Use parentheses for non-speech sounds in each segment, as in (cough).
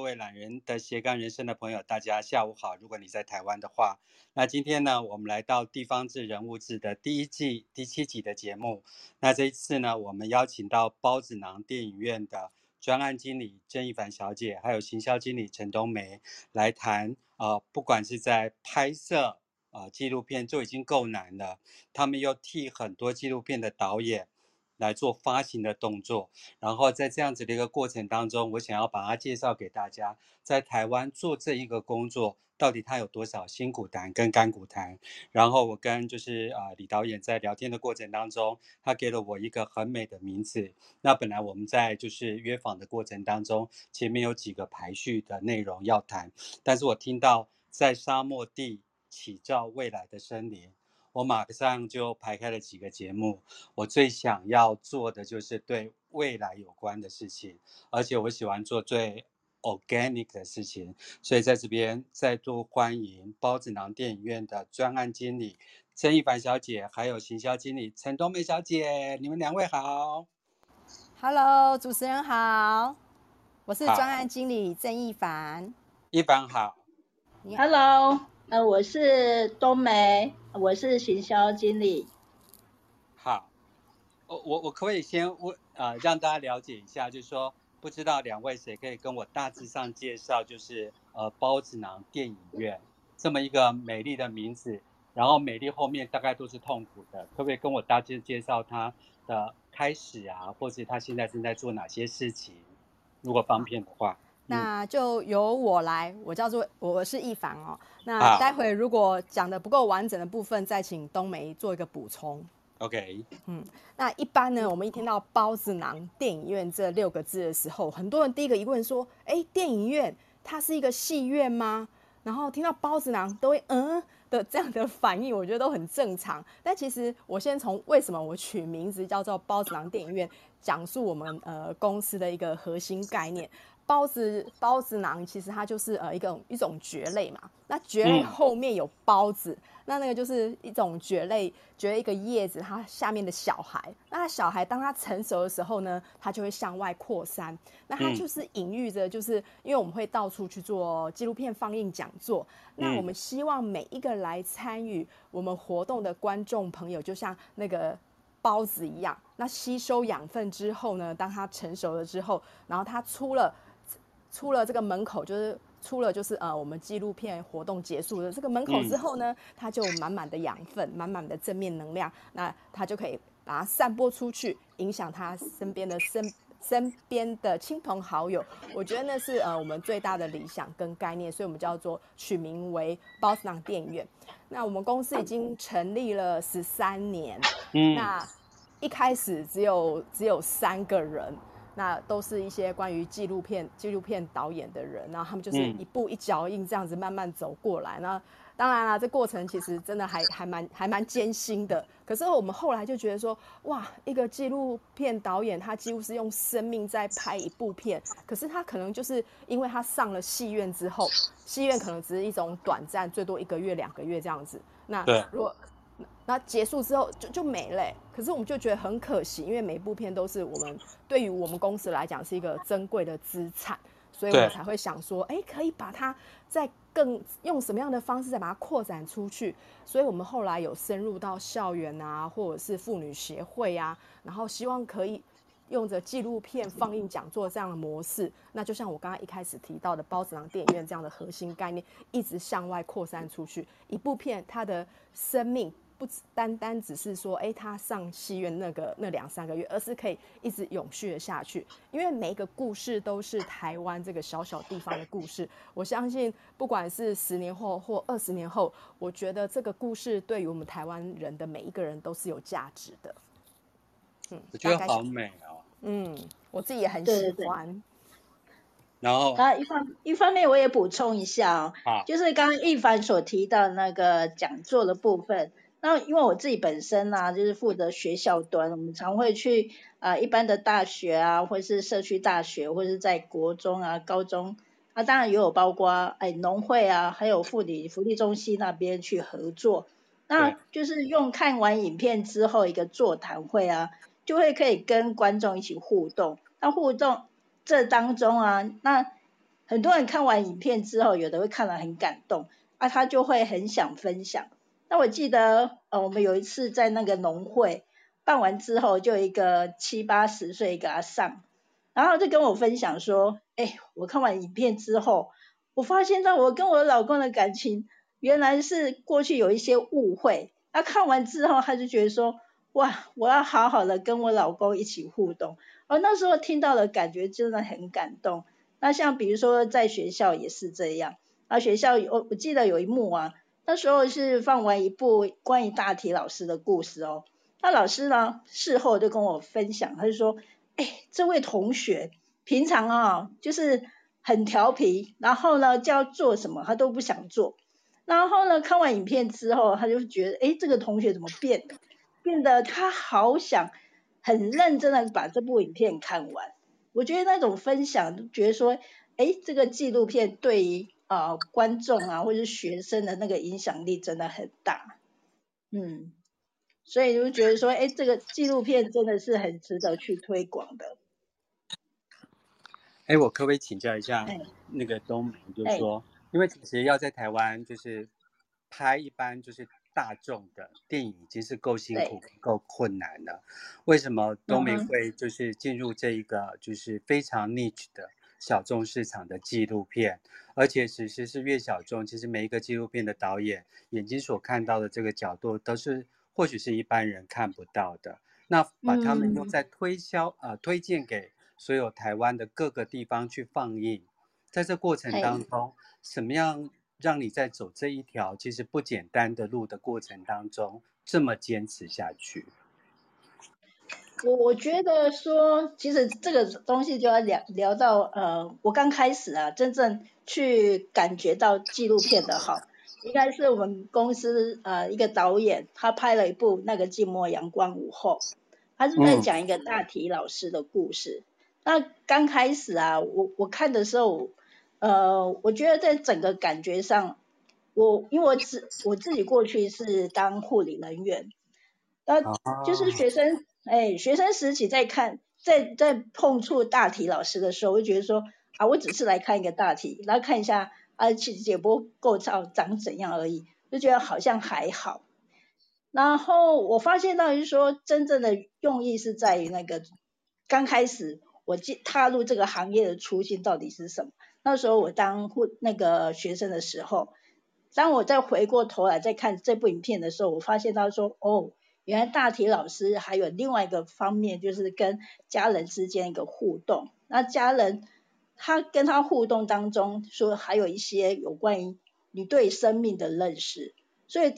各位懒人的斜杠人生的朋友，大家下午好。如果你在台湾的话，那今天呢，我们来到地方志人物志的第一季第七集的节目。那这一次呢，我们邀请到包子囊电影院的专案经理郑一凡小姐，还有行销经理陈冬梅来谈。呃，不管是在拍摄呃纪录片就已经够难了，他们又替很多纪录片的导演。来做发行的动作，然后在这样子的一个过程当中，我想要把它介绍给大家，在台湾做这一个工作，到底它有多少辛苦谈跟甘苦谈。然后我跟就是啊、李导演在聊天的过程当中，他给了我一个很美的名字。那本来我们在就是约访的过程当中，前面有几个排序的内容要谈，但是我听到在沙漠地起造未来的森林。我马上就排开了几个节目，我最想要做的就是对未来有关的事情，而且我喜欢做最 organic 的事情，所以在这边再度欢迎包子囊电影院的专案经理郑一凡小姐，还有行销经理陈冬梅小姐，你们两位好。Hello，主持人好，我是专案经理郑一凡。一凡好。Hello。呃，我是冬梅，我是行销经理。好，我我我可不可以先问、呃，让大家了解一下，就是说，不知道两位谁可以跟我大致上介绍，就是呃，孢子囊电影院这么一个美丽的名字，然后美丽后面大概都是痛苦的，可不可以跟我大致介绍它的开始啊，或者它现在正在做哪些事情，如果方便的话。那就由我来，我叫做我是亦凡哦。那待会如果讲的不够完整的部分，再请冬梅做一个补充。OK。嗯，那一般呢，我们一听到包子囊电影院这六个字的时候，很多人第一个疑问说：哎，电影院它是一个戏院吗？然后听到包子囊都会嗯的这样的反应，我觉得都很正常。但其实我先从为什么我取名字叫做包子囊电影院，讲述我们呃公司的一个核心概念。孢子孢子囊其实它就是呃一个一种蕨类嘛，那蕨类后面有孢子，嗯，那那个就是一种蕨类，蕨一个叶子，它下面的小孩，那小孩当它成熟的时候呢，它就会向外扩散，那它就是隐喻着，就是因为我们会到处去做纪录片放映讲座，那我们希望每一个来参与我们活动的观众朋友，就像那个孢子一样，那吸收养分之后呢，当它成熟了之后，然后它出了。出了这个门口，就是出了就是呃，我们纪录片活动结束的这个门口之后呢，它就满满的养分，满满的正面能量，那它就可以把它散播出去，影响他身边的身身边的亲朋好友。我觉得那是呃我们最大的理想跟概念，所以我们叫做取名为孢子囊电影院。那我们公司已经成立了十三年，嗯，那一开始只有只有三个人。那都是一些关于纪录片、纪录片导演的人，然后他们就是一步一脚印这样子慢慢走过来。那当然啦，这过程其实真的还还蛮还蛮艰辛的。可是我们后来就觉得说，哇，一个纪录片导演他几乎是用生命在拍一部片，可是他可能就是因为他上了戏院之后，戏院可能只是一种短暂，最多一个月、两个月这样子。那如果那结束之后就就没了，可是我们就觉得很可惜，因为每一部片都是我们对于我们公司来讲是一个珍贵的资产，所以我们才会想说，哎，可以把它再更用什么样的方式再把它扩展出去。所以我们后来有深入到校园啊，或者是妇女协会啊，然后希望可以用着纪录片放映讲座这样的模式，那就像我刚刚一开始提到的包子郎电影院这样的核心概念，一直向外扩散出去，一部片它的生命。不单单只是说，哎、欸，他上戏院那个那两三个月，而是可以一直永续的下去。因为每一个故事都是台湾这个小小地方的故事。我相信，不管是十年后或二十年后，我觉得这个故事对于我们台湾人的每一个人都是有价值的。嗯，我觉得好美哦。嗯，我自己也很喜欢。对对对，然后啊，一方一方面我也补充一下哦，啊、就是刚刚一凡所提到那个讲座的部分。那因为我自己本身呢、啊，就是负责学校端，我们常会去啊、呃、一般的大学啊，或是社区大学，或是在国中啊、高中，啊当然也有包括哎农会啊，还有妇女福利中心那边去合作。那就是用看完影片之后一个座谈会啊，就会可以跟观众一起互动。那互动这当中啊，那很多人看完影片之后，有的会看了很感动，啊，他就会很想分享。那我记得，呃，我们有一次在那个农会办完之后，就一个七八十岁一个阿上，然后就跟我分享说，哎，我看完影片之后，我发现到我跟我老公的感情原来是过去有一些误会。他看完之后，他就觉得说，哇，我要好好的跟我老公一起互动。而那时候听到的感觉真的很感动。那像比如说在学校也是这样，啊，学校我我记得有一幕啊，那时候是放完一部关于大体老师的故事哦。那老师呢，事后就跟我分享，他就说，哎，这位同学平常啊就是很调皮，然后呢叫做什么他都不想做，然后呢看完影片之后，他就觉得，哎，这个同学怎么变了？变得他好想很认真的把这部影片看完。我觉得那种分享，觉得说，哎，这个纪录片对于、呃、观众啊或者是学生的那个影响力真的很大，嗯，所以就觉得说，哎，这个纪录片真的是很值得去推广的。哎，我可不可以请教一下那个东明，就是说，因为其实要在台湾就是拍一般就是。大众的电影已经是够辛苦、够困难了，为什么东明会就是进入这一个就是非常 niche 的小众市场的纪录片？而且其实是越小众，其实每一个纪录片的导演眼睛所看到的这个角度，都是或许是一般人看不到的。那把他们用在推销呃推荐给所有台湾的各个地方去放映，在这过程当中，什么样？让你在走这一条其实不简单的路的过程当中，这么坚持下去。我我觉得说，其实这个东西就要聊聊到呃，我刚开始啊，真正去感觉到纪录片的好，应该是我们公司呃一个导演，他拍了一部那个《寂寞阳光午后》，他是在讲一个大体老师的故事。嗯、那刚开始啊，我我看的时候。呃，我觉得在整个感觉上，我因为我自我自己过去是当护理人员，那就是学生，哎，学生时期在看，在在碰触大体老师的时候，我就觉得说啊，我只是来看一个大体，然后看一下啊，解解剖构造长怎样而已，就觉得好像还好。然后我发现到就是说，真正的用意是在于那个刚开始我进踏入这个行业的初心到底是什么？那时候我当护那个学生的时候，当我再回过头来再看这部影片的时候，我发现他说，哦，原来大体老师还有另外一个方面，就是跟家人之间一个互动。那家人他跟他互动当中，说还有一些有关于你对生命的认识，所以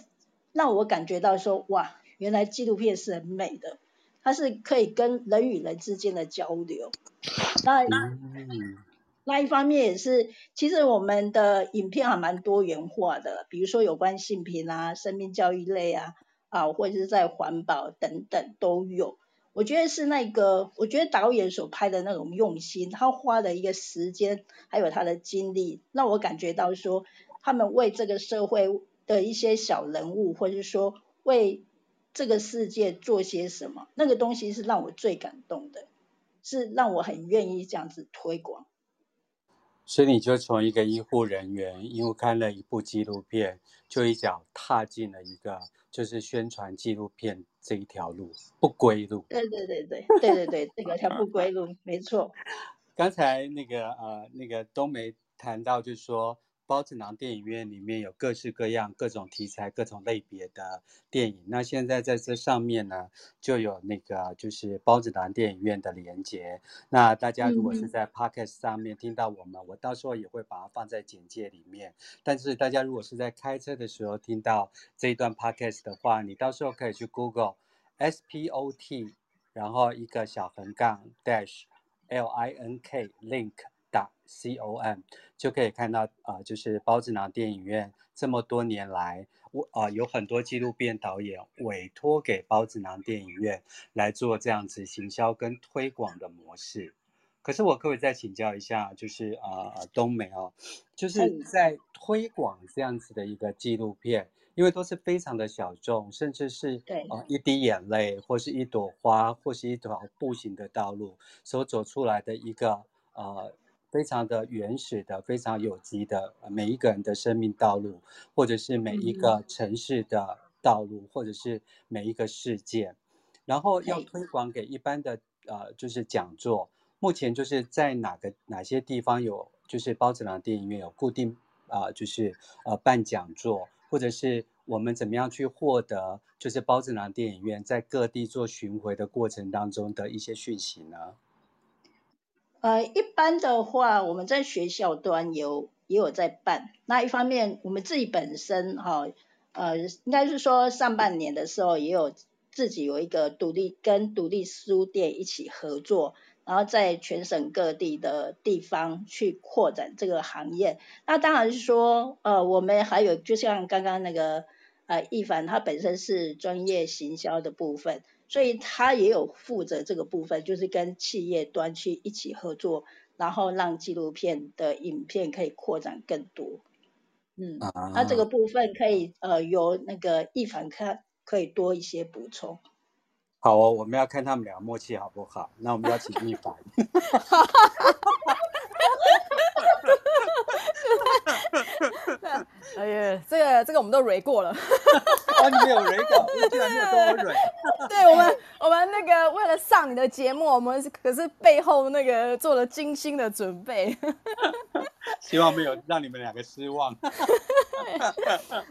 让我感觉到说，哇，原来纪录片是很美的，它是可以跟人与人之间的交流。那。那一方面也是，其实我们的影片还蛮多元化的，比如说有关性平啊、生命教育类啊，啊，或者是在环保等等都有。我觉得是那个，我觉得导演所拍的那种用心，他花的一个时间，还有他的精力，让我感觉到说，他们为这个社会的一些小人物，或者是说为这个世界做些什么，那个东西是让我最感动的，是让我很愿意这样子推广。所以你就从一个医护人员，因为看了一部纪录片，就一脚踏进了一个就是宣传纪录片这一条路，不归路。对对对对对对对，这个叫不归路，没错。(laughs) 刚才那个呃那个冬梅谈到，就是说。孢子囊电影院里面有各式各样、各种题材、各种类别的电影。那现在在这上面呢，就有那个就是包子囊电影院的连接。那大家如果是在 Podcast 上面听到我们，嗯、我到时候也会把它放在简介里面。但是大家如果是在开车的时候听到这一段 Podcast 的话，你到时候可以去 Google S P O T，然后一个小横杠 Dash L I N K Link。打 com 就可以看到啊、呃，就是包子囊电影院这么多年来，我、呃、啊有很多纪录片导演委托给包子囊电影院来做这样子行销跟推广的模式。可是我可不可以再请教一下，就是啊、呃、东梅哦，就是在推广这样子的一个纪录片，因为都是非常的小众，甚至是对啊、呃、一滴眼泪，或是一朵花，或是一条步行的道路所走出来的一个呃。非常的原始的、非常有机的每一个人的生命道路，或者是每一个城市的道路，或者是每一个事件，然后要推广给一般的呃，就是讲座。目前就是在哪个哪些地方有，就是包子郎电影院有固定啊、呃，就是呃办讲座，或者是我们怎么样去获得，就是包子郎电影院在各地做巡回的过程当中的一些讯息呢？呃，一般的话，我们在学校端有也有在办。那一方面，我们自己本身哈，呃，应该是说上半年的时候也有自己有一个独立跟独立书店一起合作。然后在全省各地的地方去扩展这个行业，那当然是说，呃，我们还有就像刚刚那个呃易凡，他本身是专业行销的部分，所以他也有负责这个部分，就是跟企业端去一起合作，然后让纪录片的影片可以扩展更多。嗯，啊、那这个部分可以呃由那个易凡看可以多一些补充。好哦，我们要看他们俩默契好不好？那我们邀请易凡。(laughs) 哎呀，这个这个我们都蕊过了。啊，你没有蕊过，(laughs) 我竟然没有跟我蕊。对我们，我们那个为了上你的节目，我们可是背后那个做了精心的准备。(laughs) 希望没有让你们两个失望。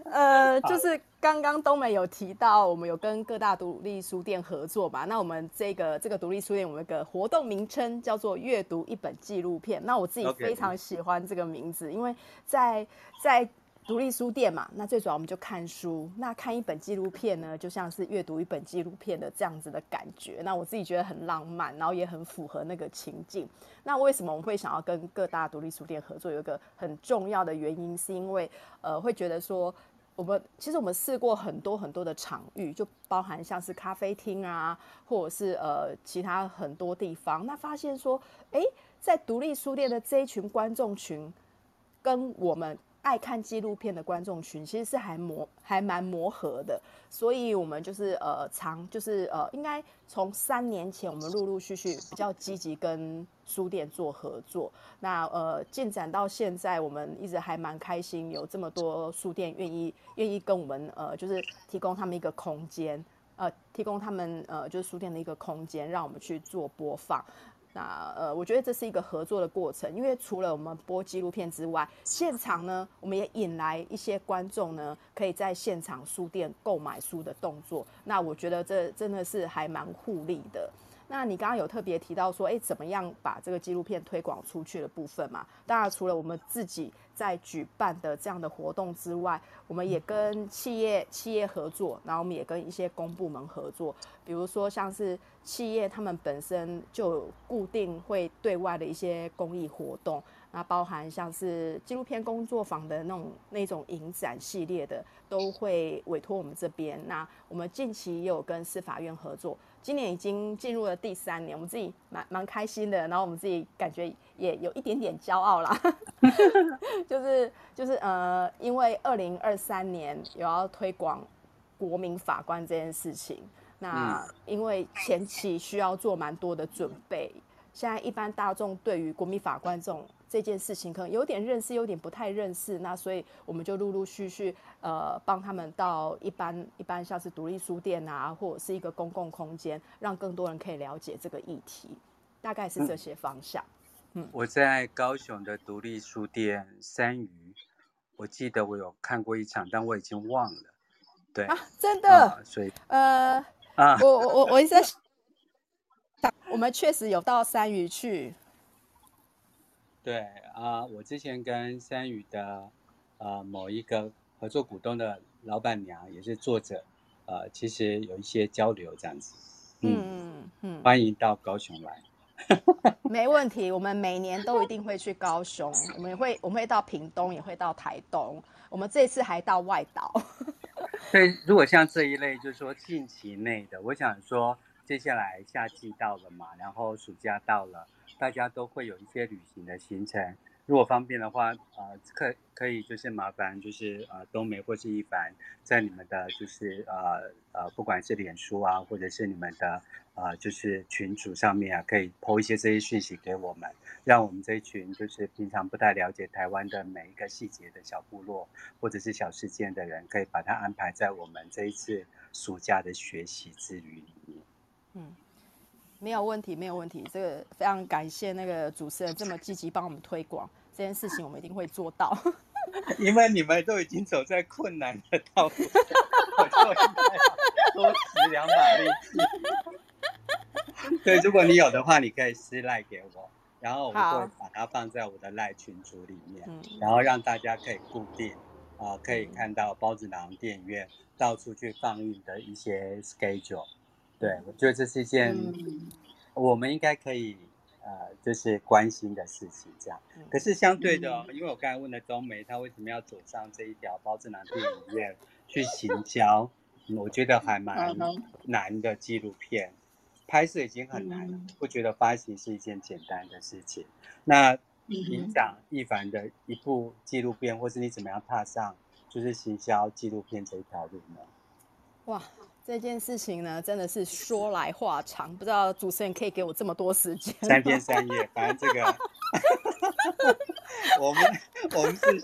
呃，就是刚刚东美有提到，我们有跟各大独立书店合作吧？那我们这个这个独立书店，我们有个活动名称叫做“阅读一本纪录片”。那我自己非常喜欢这个名字，因为在在。独立书店嘛，那最主要我们就看书。那看一本纪录片呢，就像是阅读一本纪录片的这样子的感觉。那我自己觉得很浪漫，然后也很符合那个情境。那为什么我们会想要跟各大独立书店合作？有一个很重要的原因，是因为呃，会觉得说，我们其实我们试过很多很多的场域，就包含像是咖啡厅啊，或者是呃其他很多地方。那发现说，哎，在独立书店的这一群观众群，跟我们。爱看纪录片的观众群其实是还磨还蛮磨合的，所以我们就是呃常就是呃应该从三年前我们陆陆续续比较积极跟书店做合作，那呃进展到现在我们一直还蛮开心，有这么多书店愿意愿意跟我们呃就是提供他们一个空间，呃提供他们呃就是书店的一个空间，让我们去做播放。那呃，我觉得这是一个合作的过程，因为除了我们播纪录片之外，现场呢，我们也引来一些观众呢，可以在现场书店购买书的动作。那我觉得这真的是还蛮互利的。那你刚刚有特别提到说，哎，怎么样把这个纪录片推广出去的部分嘛？当然，除了我们自己在举办的这样的活动之外，我们也跟企业企业合作，然后我们也跟一些公部门合作，比如说像是企业他们本身就固定会对外的一些公益活动。那包含像是纪录片工作坊的那种那种影展系列的，都会委托我们这边。那我们近期也有跟司法院合作，今年已经进入了第三年，我们自己蛮蛮开心的。然后我们自己感觉也有一点点骄傲啦，(laughs) 就是就是呃，因为二零二三年有要推广国民法官这件事情，那因为前期需要做蛮多的准备，现在一般大众对于国民法官这种。这件事情可能有点认识，有点不太认识，那所以我们就陆陆续续呃帮他们到一般一般像是独立书店啊，或者是一个公共空间，让更多人可以了解这个议题，大概是这些方向。嗯，我在高雄的独立书店三余，我记得我有看过一场，但我已经忘了。对啊，真的，啊、所以呃啊，我我我我一直在想，我们确实有到三余去。对啊，我之前跟三宇的呃某一个合作股东的老板娘也是作者，呃，其实有一些交流这样子。嗯嗯嗯，欢迎到高雄来。没问题，我们每年都一定会去高雄，我们也会我们会到屏东，也会到台东，我们这次还到外岛。(laughs) 所以如果像这一类，就是说近期内的，我想说接下来夏季到了嘛，然后暑假到了。大家都会有一些旅行的行程，如果方便的话，呃，可可以就是麻烦就是呃冬梅或是一凡在你们的就是呃呃不管是脸书啊，或者是你们的呃，就是群组上面啊，可以抛一些这些讯息给我们，让我们这一群就是平常不太了解台湾的每一个细节的小部落或者是小事件的人，可以把它安排在我们这一次暑假的学习之旅里面。嗯。没有问题，没有问题。这个非常感谢那个主持人这么积极帮我们推广这件事情，我们一定会做到。(laughs) 因为你们都已经走在困难的道路，我就应该多使两把力气。对，如果你有的话，你可以私赖给我，然后我会把它放在我的赖群组里面，然后让大家可以固定啊、呃，可以看到包子囊电影院到处去放映的一些 schedule。对，我觉得这是一件我们应该可以呃，就是关心的事情。这样，可是相对的，哦，因为我刚才问了中梅，她为什么要走上这一条包子男电影院去行销？我觉得还蛮难的。纪录片拍摄已经很难了，不觉得发行是一件简单的事情。那你讲易凡的一部纪录片，或是你怎么样踏上就是行销纪录片这一条路呢？哇！这件事情呢，真的是说来话长，不知道主持人可以给我这么多时间。(laughs) 三天三夜，反正这个，(laughs) 我们我们是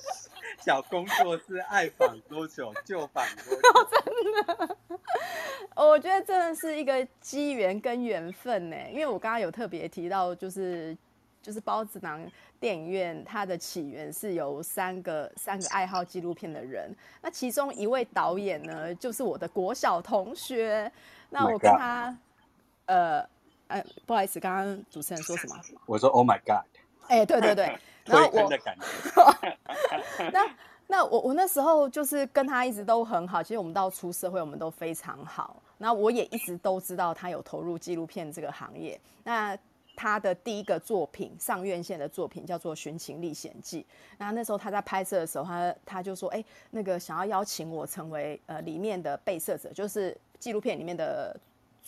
小工作室，爱访多久就访多久。哦，真的，我觉得真的是一个机缘跟缘分呢，因为我刚刚有特别提到，就是就是包子囊。电影院它的起源是由三个三个爱好纪录片的人，那其中一位导演呢，就是我的国小同学。那我跟他，oh、呃，呃，不好意思，刚刚主持人说什么？我说 Oh my God！哎、欸，对对对，(laughs) 然后 (laughs) 我，那那我我那时候就是跟他一直都很好，其实我们到出社会，我们都非常好。那我也一直都知道他有投入纪录片这个行业。那他的第一个作品上院线的作品叫做《寻情历险记》，那那时候他在拍摄的时候，他他就说：“哎、那个想要邀请我成为呃里面的被摄者，就是纪录片里面的。”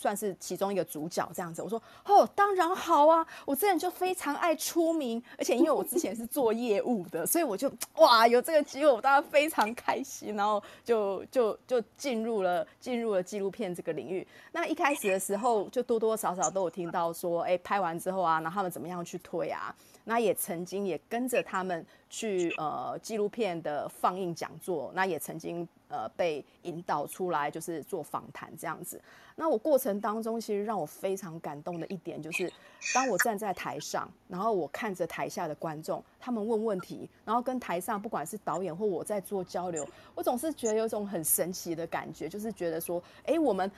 算是其中一个主角这样子，我说哦，当然好啊！我之前就非常爱出名，而且因为我之前是做业务的，所以我就哇，有这个机会，我当然非常开心，然后就就就进入了进入了纪录片这个领域。那一开始的时候，就多多少少都有听到说，哎，拍完之后啊，然后他们怎么样去推啊？那也曾经也跟着他们去呃纪录片的放映讲座，那也曾经呃被引导出来就是做访谈这样子。那我过程当中其实让我非常感动的一点就是，当我站在台上，然后我看着台下的观众，他们问问题，然后跟台上不管是导演或我在做交流，我总是觉得有一种很神奇的感觉，就是觉得说，哎，我们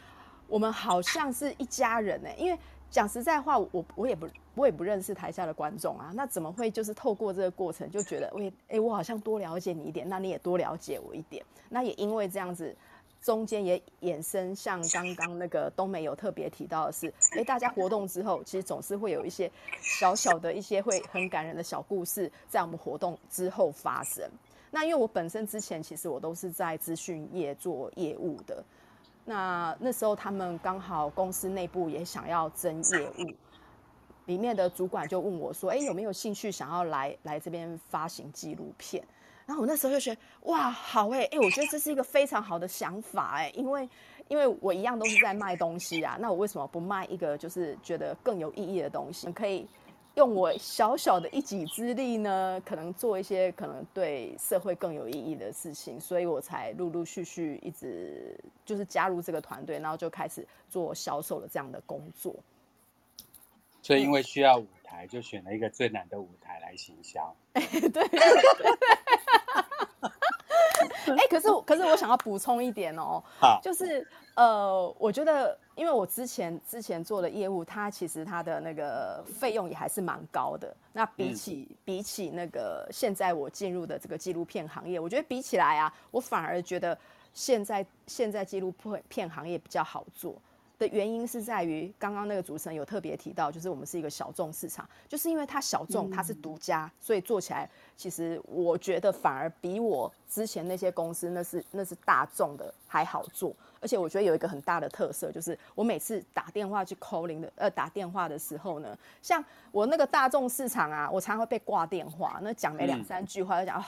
我们好像是一家人呢，因为。讲实在话，我我也不我也不认识台下的观众啊，那怎么会就是透过这个过程就觉得，喂，哎，我好像多了解你一点，那你也多了解我一点，那也因为这样子，中间也衍生像刚刚那个冬梅有特别提到的是，哎，大家活动之后，其实总是会有一些小小的一些会很感人的小故事在我们活动之后发生。那因为我本身之前其实我都是在资讯业做业务的。那那时候他们刚好公司内部也想要增业务，里面的主管就问我说：“哎，有没有兴趣想要来来这边发行纪录片？”然后我那时候就觉得：“哇，好哎哎，我觉得这是一个非常好的想法哎，因为因为我一样都是在卖东西啊，那我为什么不卖一个就是觉得更有意义的东西？可以。”用我小小的一己之力呢，可能做一些可能对社会更有意义的事情，所以我才陆陆续续一直就是加入这个团队，然后就开始做销售的这样的工作。所以因为需要舞台，就选了一个最难的舞台来行销。(laughs) 对，对。(laughs) 哎、欸，可是可是我想要补充一点哦，(laughs) 好，就是呃，我觉得，因为我之前之前做的业务，它其实它的那个费用也还是蛮高的。那比起、嗯、比起那个现在我进入的这个纪录片行业，我觉得比起来啊，我反而觉得现在现在纪录片片行业比较好做。的原因是在于，刚刚那个主持人有特别提到，就是我们是一个小众市场，就是因为它小众，它是独家，所以做起来其实我觉得反而比我之前那些公司那是那是大众的还好做。而且我觉得有一个很大的特色，就是我每次打电话去 calling 的，呃，打电话的时候呢，像我那个大众市场啊，我常常会被挂电话，那讲没两三句话就讲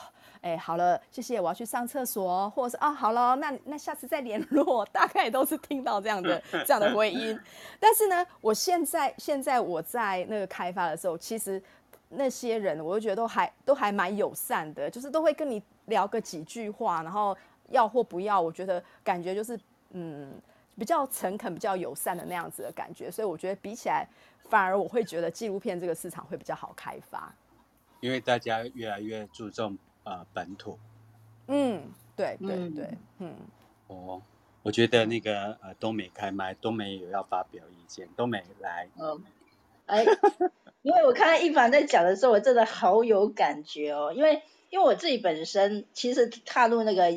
好了，谢谢，我要去上厕所，或者是啊，好了，那那下次再联络，(laughs) 大概都是听到这样的 (laughs) 这样的的回音。但是呢，我现在现在我在那个开发的时候，其实那些人我就觉得都还都还蛮友善的，就是都会跟你聊个几句话，然后要或不要，我觉得感觉就是嗯比较诚恳、比较友善的那样子的感觉。所以我觉得比起来，反而我会觉得纪录片这个市场会比较好开发，因为大家越来越注重呃本土。嗯，对对对，嗯。哦，我觉得那个呃东美开麦，东美有要发表意见，东美来。嗯，哎，因为我看到一凡在讲的时候，我真的好有感觉哦，因为因为我自己本身其实踏入那个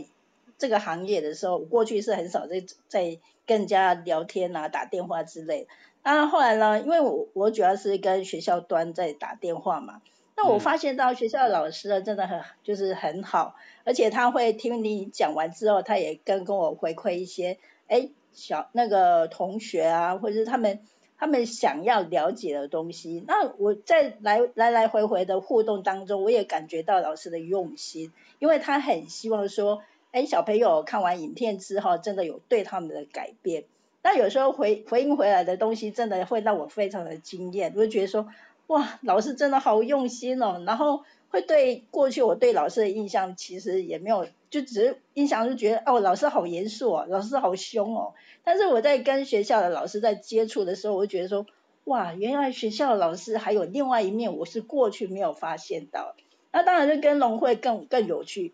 这个行业的时候，我过去是很少在在跟人家聊天啊、打电话之类的。当然后来呢，因为我我主要是跟学校端在打电话嘛。那我发现到学校老师呢，真的很就是很好，而且他会听你讲完之后，他也跟跟我回馈一些，哎，小那个同学啊，或者是他们他们想要了解的东西。那我在来来来回回的互动当中，我也感觉到老师的用心，因为他很希望说，哎，小朋友看完影片之后，真的有对他们的改变。那有时候回回应回来的东西，真的会让我非常的惊艳，我就觉得说。哇，老师真的好用心哦，然后会对过去我对老师的印象其实也没有，就只是印象就觉得哦，老师好严肃哦，老师好凶哦。但是我在跟学校的老师在接触的时候，我就觉得说，哇，原来学校的老师还有另外一面，我是过去没有发现到。那当然就跟龙会更更有趣，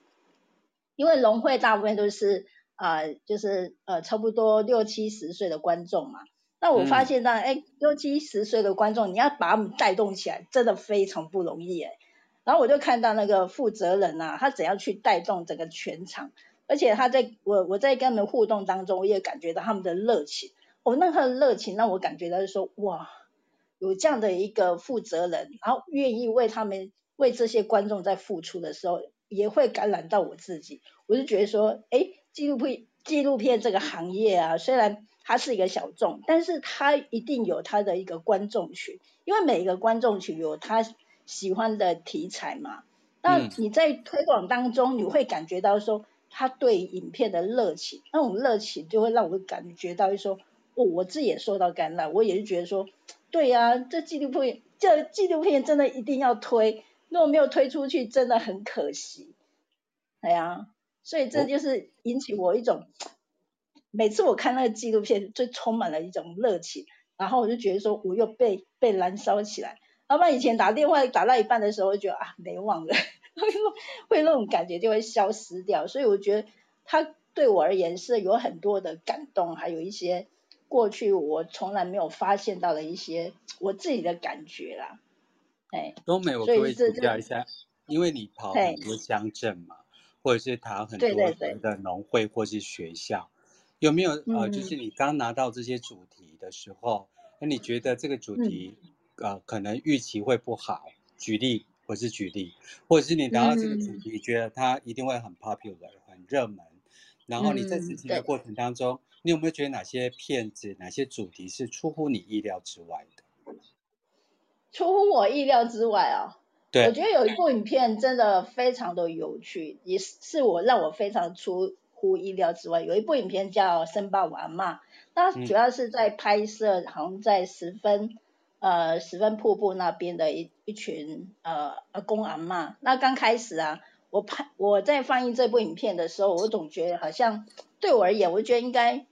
因为农会大部分都是啊、呃，就是呃差不多六七十岁的观众嘛。那我发现到，哎、嗯，六七十岁的观众，你要把他们带动起来，真的非常不容易哎。然后我就看到那个负责人啊，他怎样去带动整个全场，而且他在我我在跟他们互动当中，我也感觉到他们的热情。哦，那他的热情让我感觉到就说，哇，有这样的一个负责人，然后愿意为他们为这些观众在付出的时候，也会感染到我自己。我就觉得说，哎，纪录片纪录片这个行业啊，虽然。它是一个小众，但是它一定有它的一个观众群，因为每一个观众群有他喜欢的题材嘛。那你在推广当中，你会感觉到说他对影片的热情，那种热情就会让我感觉到说，哦，我自己也受到感染，我也是觉得说，对呀、啊，这纪录片，这纪录片真的一定要推，如果没有推出去，真的很可惜。哎呀，所以这就是引起我一种。每次我看那个纪录片，就充满了一种热情，然后我就觉得说，我又被被燃烧起来。要不然以前打电话打到一半的时候，就觉得啊，没忘了，(laughs) 会那种感觉就会消失掉。所以我觉得他对我而言是有很多的感动，还有一些过去我从来没有发现到的一些我自己的感觉啦。哎，东美，我可以请教一下，因为你跑很多乡镇嘛，或者是谈很多的农会或是学校。有没有呃，就是你刚拿到这些主题的时候，那、嗯、你觉得这个主题呃可能预期会不好？举例，或是举例，或者是你拿到这个主题，觉得它一定会很 popular，很热门，然后你在执行的过程当中，你有没有觉得哪些片子、哪些主题是出乎你意料之外的？出乎我意料之外啊、哦，对，我觉得有一部影片真的非常的有趣，也是我让我非常出。乎意料之外，有一部影片叫《森巴舞阿嬷》，它主要是在拍摄，好像在十分呃十分瀑布那边的一一群呃阿公阿嬷。那刚开始啊，我拍我在放映这部影片的时候，我总觉得好像对我而言，我觉得应该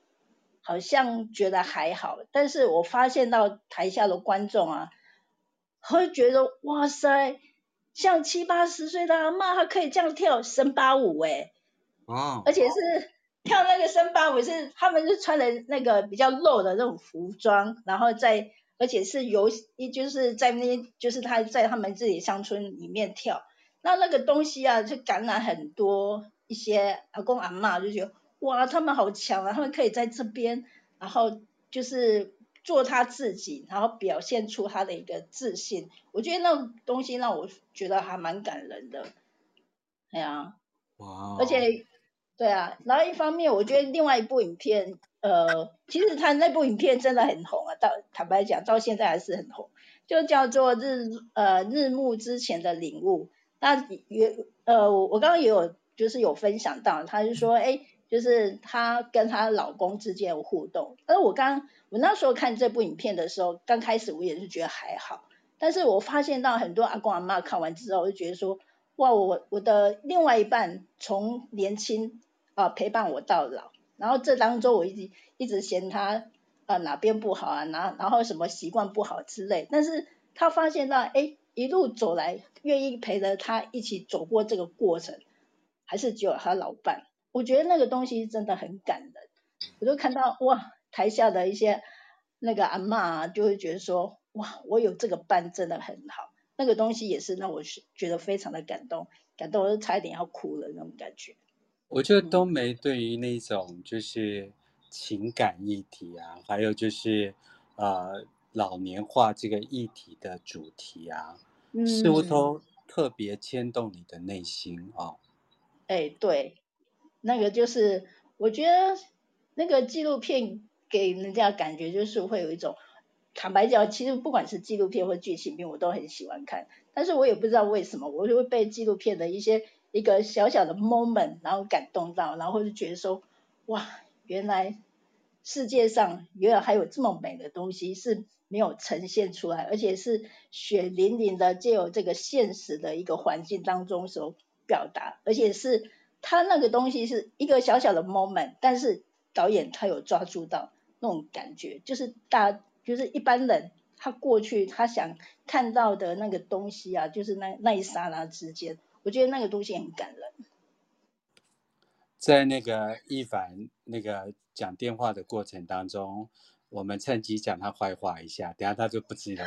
好像觉得还好，但是我发现到台下的观众啊，会觉得哇塞，像七八十岁的阿嬷，她可以这样跳森巴舞诶、欸。哦，而且是跳那个森巴舞，是他们是穿的那个比较露的那种服装，然后在而且是游，就是在那，就是他在他们自己乡村里面跳，那那个东西啊，就感染很多一些阿公阿嬷，就觉得哇，他们好强啊，他们可以在这边，然后就是做他自己，然后表现出他的一个自信，我觉得那种东西让我觉得还蛮感人的，哎呀，哇，而且。对啊，然后一方面，我觉得另外一部影片，呃，其实他那部影片真的很红啊，到坦白讲，到现在还是很红，就叫做日呃日暮之前的领悟。那也呃，我我刚刚也有就是有分享到，他就说，哎，就是她跟她老公之间的互动。而我刚我那时候看这部影片的时候，刚开始我也是觉得还好，但是我发现到很多阿公阿嬷看完之后，就觉得说，哇，我我的另外一半从年轻啊、陪伴我到老，然后这当中我一直一直嫌他啊、呃、哪边不好啊，然然后什么习惯不好之类，但是他发现到，哎，一路走来愿意陪着他一起走过这个过程，还是只有他老伴。我觉得那个东西真的很感人，我就看到哇，台下的一些那个阿妈啊，就会觉得说，哇，我有这个伴真的很好，那个东西也是让我是觉得非常的感动，感动我就差一点要哭了那种感觉。我觉得冬梅对于那种就是情感议题啊，还有就是呃老年化这个议题的主题啊，嗯、似乎都特别牵动你的内心哦。哎，对。那个就是，我觉得那个纪录片给人家感觉就是会有一种，坦白讲，其实不管是纪录片或剧情片，我都很喜欢看。但是我也不知道为什么，我就会被纪录片的一些一个小小的 moment，然后感动到，然后就觉得说，哇，原来世界上原来还有这么美的东西是没有呈现出来，而且是血淋淋的借由这个现实的一个环境当中所表达，而且是。他那个东西是一个小小的 moment，但是导演他有抓住到那种感觉，就是大就是一般人他过去他想看到的那个东西啊，就是那那一刹那之间，我觉得那个东西很感人。在那个一凡那个讲电话的过程当中，我们趁机讲他坏话一下，等下他就不知道。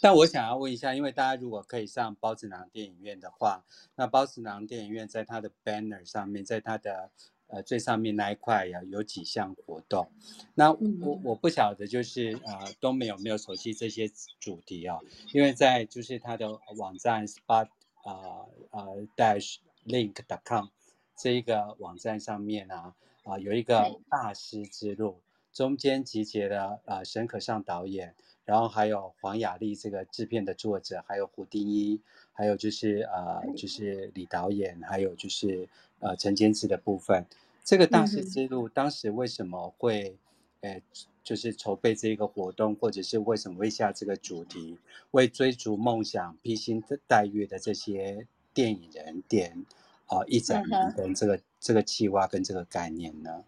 但我想要问一下，因为大家如果可以上包子囊电影院的话，那包子囊电影院在它的 banner 上面，在它的呃最上面那一块呀，有几项活动。那我我不晓得就是呃冬梅有没有熟悉这些主题啊？因为在就是它的网站 spot 啊呃 dash link dot com 这一个网站上面啊啊、呃、有一个大师之路，中间集结了呃沈可尚导演。然后还有黄雅莉这个制片的作者，还有胡定一，还有就是呃，就是李导演，还有就是呃陈监制的部分。这个大师之路当时为什么会，呃，就是筹备这个活动，或者是为什么会下这个主题，为追逐梦想披星戴月的这些电影人点啊、呃、一盏明灯这个这个计划跟这个概念呢？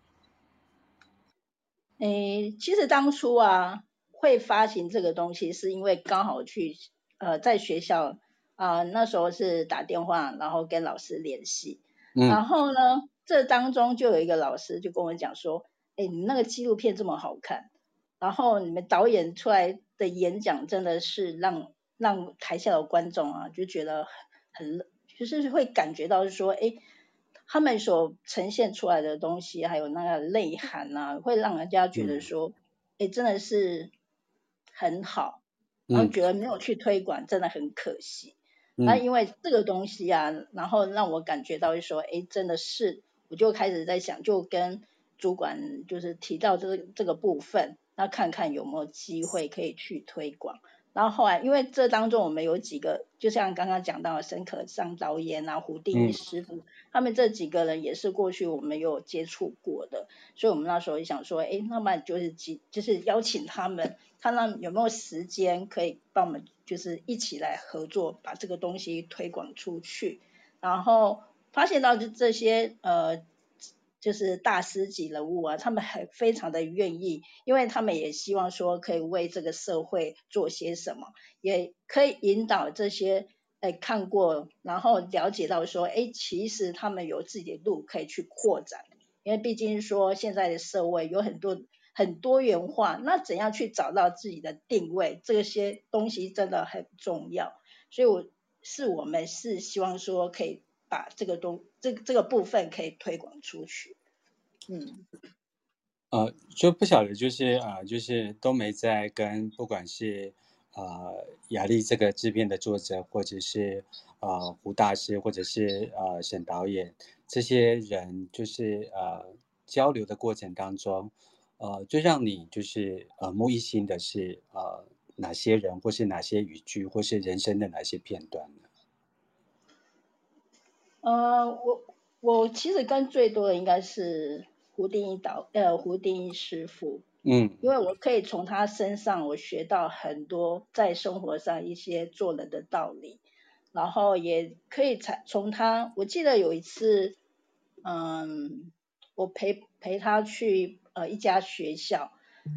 诶，其实当初啊。会发行这个东西，是因为刚好去呃在学校啊、呃、那时候是打电话，然后跟老师联系，嗯、然后呢这当中就有一个老师就跟我讲说，哎，你那个纪录片这么好看，然后你们导演出来的演讲真的是让让台下的观众啊就觉得很就是会感觉到说，哎，他们所呈现出来的东西还有那个内涵啊，会让人家觉得说，哎、嗯，真的是。很好，然后觉得没有去推广，嗯、真的很可惜。那、嗯、因为这个东西啊，然后让我感觉到就说，哎，真的是，我就开始在想，就跟主管就是提到这个这个部分，那看看有没有机会可以去推广。然后后来，因为这当中我们有几个，就像刚刚讲到的沈可尚导演啊、胡定一师傅，嗯、他们这几个人也是过去我们有接触过的，所以我们那时候也想说，哎，那么就是就是邀请他们，看看有没有时间可以帮我们，就是一起来合作，把这个东西推广出去。然后发现到这这些呃。就是大师级人物啊，他们很非常的愿意，因为他们也希望说可以为这个社会做些什么，也可以引导这些哎看过，然后了解到说，哎，其实他们有自己的路可以去扩展，因为毕竟说现在的社会有很多很多元化，那怎样去找到自己的定位，这些东西真的很重要，所以我是我们是希望说可以。把这个东这这个部分可以推广出去，嗯，呃，就不晓得就是啊、呃，就是冬梅在跟不管是呃雅丽这个制片的作者，或者是呃胡大师，或者是呃沈导演这些人，就是呃交流的过程当中，呃，最让你就是耳目一新的是呃哪些人，或是哪些语句，或是人生的哪些片段呢？呃，我我其实跟最多的应该是胡定一导，呃，胡定一师傅。嗯，因为我可以从他身上我学到很多在生活上一些做人的道理，然后也可以从从他，我记得有一次，嗯，我陪陪他去呃一家学校，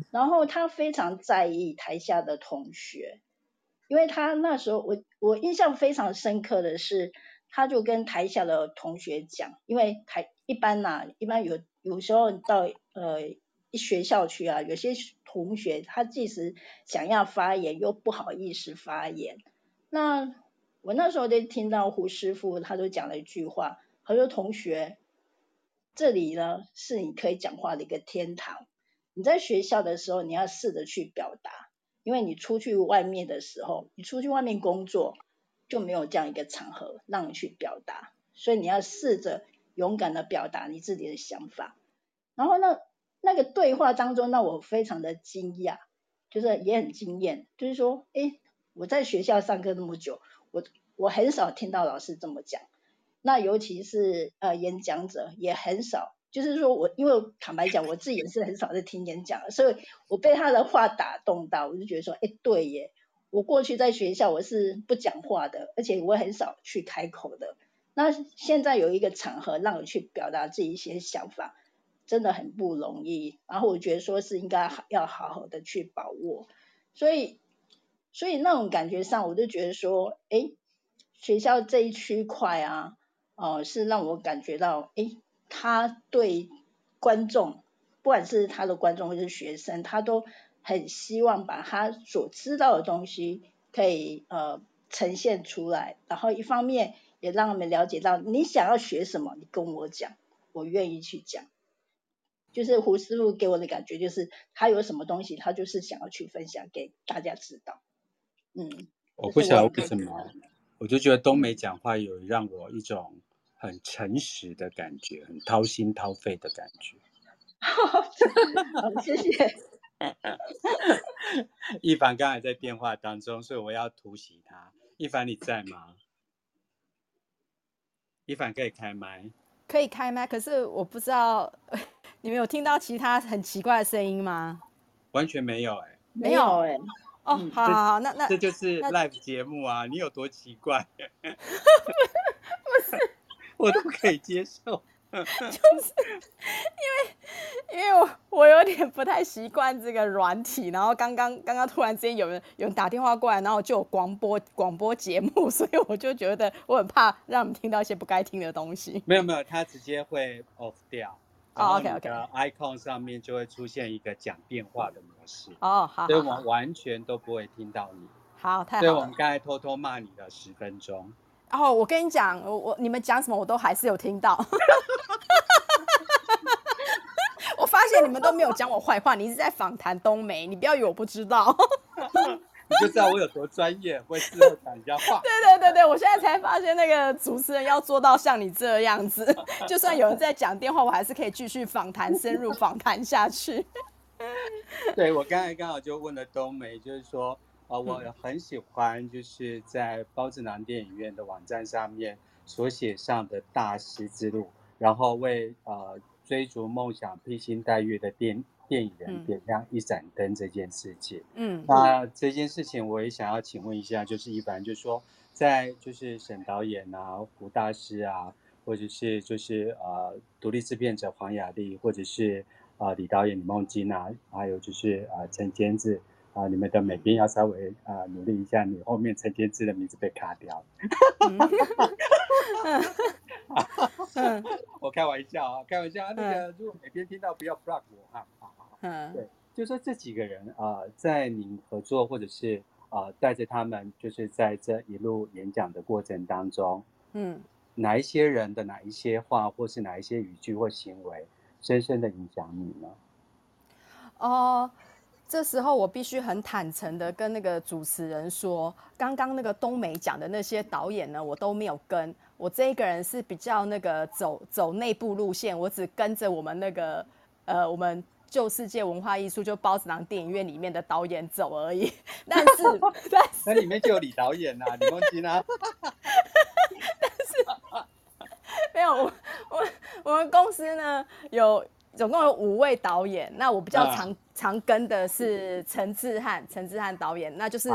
然后他非常在意台下的同学，因为他那时候我我印象非常深刻的是，他就跟台下的同学讲，因为台一般呐、一般有有时候到呃。一学校去啊，有些同学他即使想要发言，又不好意思发言。那我那时候就听到胡师傅他就讲了一句话，他说：“同学，这里呢是你可以讲话的一个天堂。你在学校的时候，你要试着去表达，因为你出去外面的时候，你出去外面工作就没有这样一个场合让你去表达，所以你要试着勇敢的表达你自己的想法。然后呢？”那个对话当中，那我非常的惊讶，就是也很惊艳。就是说，哎，我在学校上课那么久，我我很少听到老师这么讲。那尤其是呃演讲者也很少，就是说我因为坦白讲，我自己也是很少在听演讲，所以我被他的话打动到，我就觉得说，哎，对耶，我过去在学校我是不讲话的，而且我很少去开口的。那现在有一个场合让我去表达自己一些想法。真的很不容易，然后我觉得说是应该要好好的去把握，所以所以那种感觉上，我就觉得说，哎，学校这一区块啊，哦、是让我感觉到，哎，他对观众，不管是他的观众或是学生，他都很希望把他所知道的东西可以呃呈现出来，然后一方面也让我们了解到，你想要学什么，你跟我讲，我愿意去讲。就是胡师傅给我的感觉，就是他有什么东西，他就是想要去分享给大家知道。嗯，我不晓得为什么，我就觉得冬梅讲话有让我一种很诚实的感觉，很掏心掏肺的感觉。(laughs) 好，谢谢。(laughs) 一凡刚才在电话当中，所以我要突袭他。一凡你在吗？一凡可以开麦？可以开麦，可是我不知道。(laughs) 你们有听到其他很奇怪的声音吗？完全没有哎、欸，没有哎、欸。哦，嗯、好好好，那那这就是 live 节目啊！你有多奇怪？(laughs) 不是，我都可以接受。就是因为因为我我有点不太习惯这个软体，然后刚刚刚刚突然之间有人有人打电话过来，然后就有广播广播节目，(laughs) 所以我就觉得我很怕让你们听到一些不该听的东西。没有没有，它直接会 off 掉。哦，OK OK。icon 上面就会出现一个讲电话的模式。哦，好。所以我们完全都不会听到你。好，太好。所以我们刚才偷偷骂你了十分钟。哦，我跟你讲，我我你们讲什么我都还是有听到。(laughs) 我发现你们都没有讲我坏话，你一直在访谈冬梅，你不要以为我不知道。(laughs) 你就知道我有多专业，会事后讲人家话。对对对对，我现在才发现那个主持人要做到像你这样子，(laughs) 就算有人在讲电话，我还是可以继续访谈，深入访谈下去。对，我刚才刚好就问了冬梅，就是说，呃，我很喜欢就是在包子囊电影院的网站上面所写上的大师之路，然后为呃追逐梦想披星戴月的电。电影人点亮一盏灯这件事情，嗯，那这件事情我也想要请问一下，就是一般就是说，在就是沈导演啊、胡大师啊，或者是就是呃独立制片者黄雅莉，或者是呃李导演李梦金啊，还有就是呃陈监制啊、呃，你们的美编要稍微啊、呃、努力一下，你后面陈天志的名字被卡掉了。(laughs) 我开玩笑啊，开玩笑，那个如果美编听到不要 block 我啊。嗯，对，就说这几个人啊、呃，在您合作或者是啊、呃、带着他们，就是在这一路演讲的过程当中，嗯，哪一些人的哪一些话，或是哪一些语句或行为，深深的影响你呢？哦、呃，这时候我必须很坦诚的跟那个主持人说，刚刚那个冬梅讲的那些导演呢，我都没有跟，我这一个人是比较那个走走内部路线，我只跟着我们那个呃我们。旧世界文化艺术就包子囊电影院里面的导演走而已，(laughs) 但是 (laughs) 但是那里面就有李导演呐、啊，李梦金啊，(laughs) 但是没有我我我们公司呢有总共有五位导演，那我比较常、啊、常跟的是陈志汉，陈志汉导演，那就是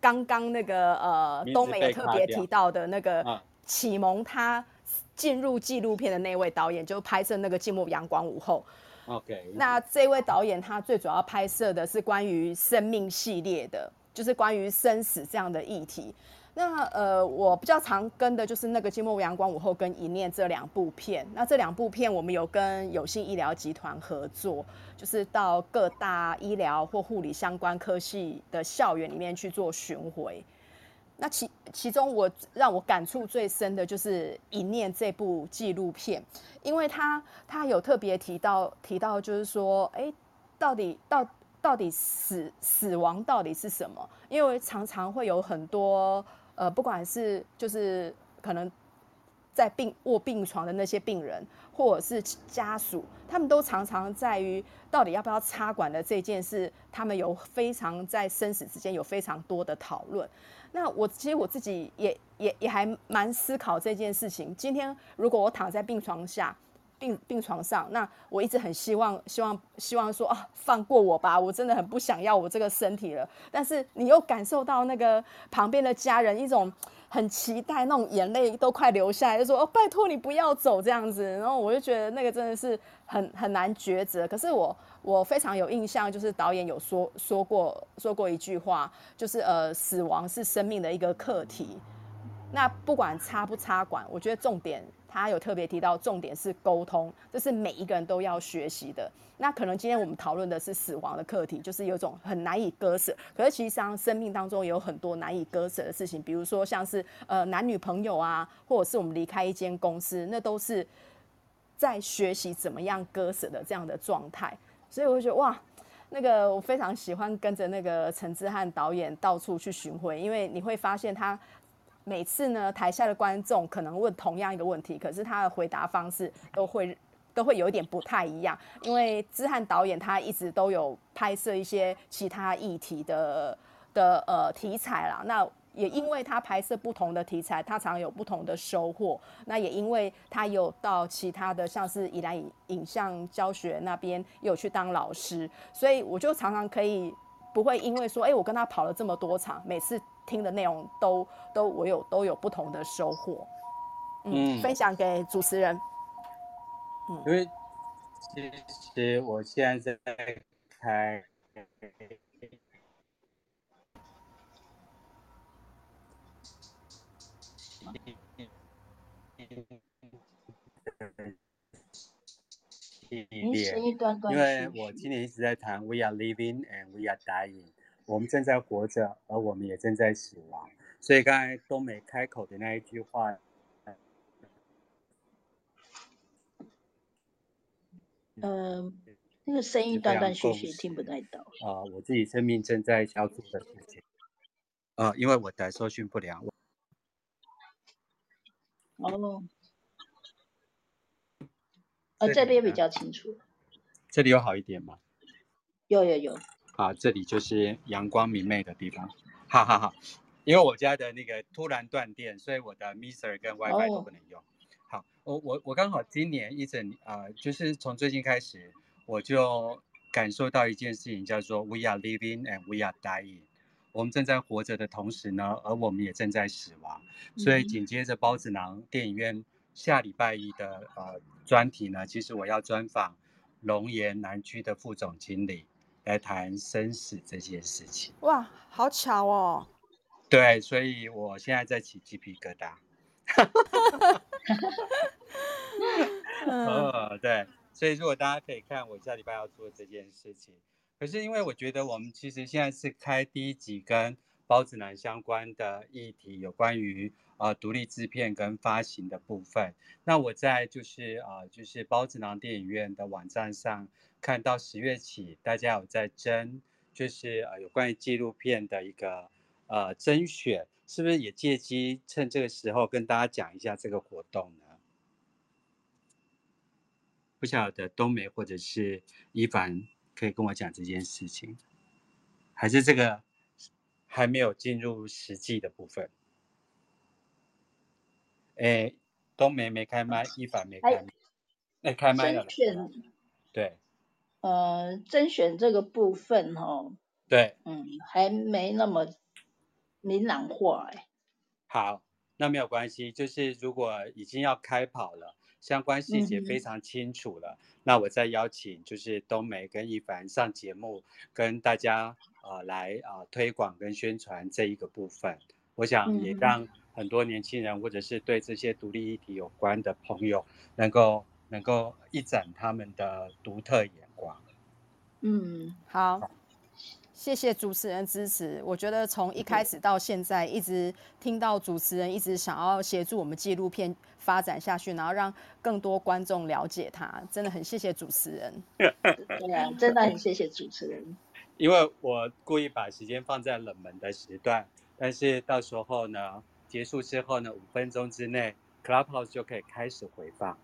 刚刚那个呃东美也特别提到的那个启蒙他进入纪录片的那位导演，就拍摄那个《寂寞阳光午后》。OK，那这位导演他最主要拍摄的是关于生命系列的，就是关于生死这样的议题。那呃，我比较常跟的就是那个《静默阳光午后》跟《一念》这两部片。那这两部片我们有跟有幸医疗集团合作，就是到各大医疗或护理相关科系的校园里面去做巡回。那其其中我让我感触最深的就是《一念》这部纪录片，因为他他有特别提到提到，就是说，哎，到底到到底死死亡到底是什么？因为常常会有很多呃，不管是就是可能在病卧病床的那些病人，或者是家属，他们都常常在于到底要不要插管的这件事，他们有非常在生死之间有非常多的讨论。那我其实我自己也也也还蛮思考这件事情。今天如果我躺在病床下，病病床上，那我一直很希望希望希望说啊，放过我吧，我真的很不想要我这个身体了。但是你又感受到那个旁边的家人一种很期待，那种眼泪都快流下来，就说哦，拜托你不要走这样子。然后我就觉得那个真的是很很难抉择。可是我。我非常有印象，就是导演有说说过说过一句话，就是呃，死亡是生命的一个课题。那不管插不插管，我觉得重点他有特别提到，重点是沟通，这是每一个人都要学习的。那可能今天我们讨论的是死亡的课题，就是有种很难以割舍。可是其实上生命当中有很多难以割舍的事情，比如说像是呃男女朋友啊，或者是我们离开一间公司，那都是在学习怎么样割舍的这样的状态。所以我觉得哇，那个我非常喜欢跟着那个陈之汉导演到处去巡回，因为你会发现他每次呢，台下的观众可能问同样一个问题，可是他的回答方式都会都会有一点不太一样，因为之汉导演他一直都有拍摄一些其他议题的的呃题材啦，那。也因为他拍摄不同的题材，他常有不同的收获。那也因为他有到其他的，像是宜兰影影像教学那边有去当老师，所以我就常常可以不会因为说，哎，我跟他跑了这么多场，每次听的内容都都我有都有不同的收获。嗯，嗯分享给主持人。嗯，因为其实我现在在开。因为我今年一直在谈 We are living and we are dying，我们正在活着，而我们也正在死亡。所以刚才东美开口的那一句话，嗯，那个声音断断续续，听不太到。啊、呃，我自己生命正在消除的事情。啊、呃，因为我的收讯不良。哦。呃，这边比较清楚。这里有好一点吗？有有有。啊，这里就是阳光明媚的地方。哈哈哈。因为我家的那个突然断电，所以我的 Mixer 跟 WiFi 都不能用。好，我我我刚好今年一整啊、呃，就是从最近开始，我就感受到一件事情，叫做 We are living and we are dying。我们正在活着的同时呢，而我们也正在死亡。所以紧接着包子囊电影院。下礼拜一的呃专题呢，其实我要专访龙岩南区的副总经理，来谈生死这件事情。哇，好巧哦！对，所以我现在在起鸡皮疙瘩。(laughs) 哦，对，所以如果大家可以看我下礼拜要做这件事情，可是因为我觉得我们其实现在是开第一集跟孢子囊相关的议题，有关于。呃，独立制片跟发行的部分，那我在就是呃，就是孢子囊电影院的网站上看到十月起，大家有在征，就是呃有关于纪录片的一个呃征选，是不是也借机趁这个时候跟大家讲一下这个活动呢？不晓得冬梅或者是伊凡可以跟我讲这件事情，还是这个还没有进入实际的部分？哎，冬梅没开麦，一凡没开麦。哎，开麦了。对。呃，甄选这个部分哈。对。嗯，还没那么明朗化哎。好，那没有关系，就是如果已经要开跑了，相关细节非常清楚了，嗯、那我再邀请就是冬梅跟一凡上节目，跟大家呃来啊、呃、推广跟宣传这一个部分。我想也让很多年轻人或者是对这些独立议题有关的朋友，能够能够一展他们的独特眼光。嗯，好。谢谢主持人支持。我觉得从一开始到现在，一直听到主持人一直想要协助我们纪录片发展下去，然后让更多观众了解他，真的很谢谢主持人。(laughs) 对啊，真的很谢谢主持人。因为我故意把时间放在冷门的时段，但是到时候呢，结束之后呢，五分钟之内，Clubhouse 就可以开始回放。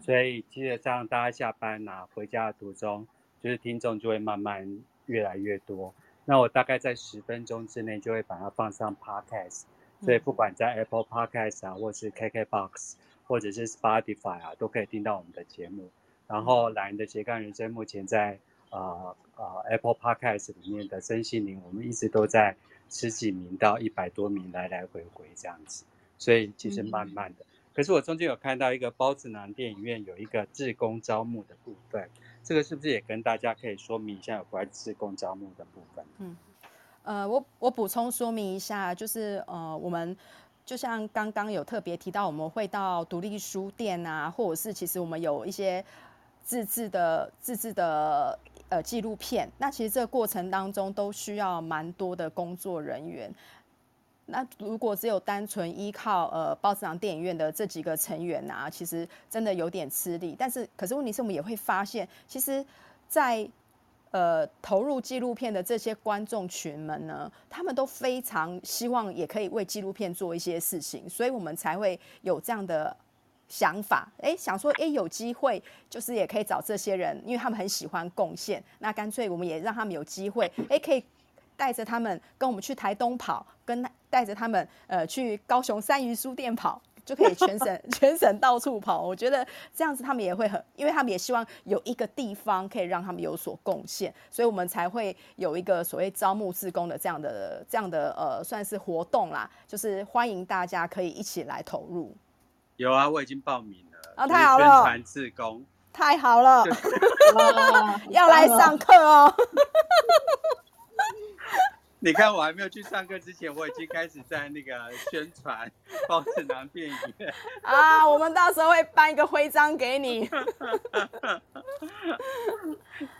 所以基本上大家下班啊，回家的途中，就是听众就会慢慢。越来越多，那我大概在十分钟之内就会把它放上 Podcast，所以不管在 Apple Podcast 啊，或是 KKBox，或者是 Spotify 啊，都可以听到我们的节目。然后懒人的斜杠人生目前在呃呃 Apple Podcast 里面的身心灵，我们一直都在十几名到一百多名来来回回这样子，所以其实慢慢的。可是我中间有看到一个包子男电影院有一个志工招募的部分。这个是不是也跟大家可以说明一下有关志工招募的部分？嗯，呃，我我补充说明一下，就是呃，我们就像刚刚有特别提到，我们会到独立书店啊，或者是其实我们有一些自制的自制的呃纪录片，那其实这个过程当中都需要蛮多的工作人员。那如果只有单纯依靠呃孢子囊电影院的这几个成员、啊，其实真的有点吃力。但是，可是问题是我们也会发现，其实，在呃投入纪录片的这些观众群们呢，他们都非常希望也可以为纪录片做一些事情，所以我们才会有这样的想法。哎，想说哎有机会，就是也可以找这些人，因为他们很喜欢贡献，那干脆我们也让他们有机会，哎可以。带着他们跟我们去台东跑，跟带着他们呃去高雄三鱼书店跑，就可以全省 (laughs) 全省到处跑。我觉得这样子他们也会很，因为他们也希望有一个地方可以让他们有所贡献，所以我们才会有一个所谓招募志工的这样的这样的呃算是活动啦，就是欢迎大家可以一起来投入。有啊，我已经报名了。啊，太好了！宣传自工，太好了，(laughs) 要来上课哦。(laughs) 你看，我还没有去上课之前，我已经开始在那个宣传包子囊电影院 (laughs) 啊！我们到时候会颁一个徽章给你。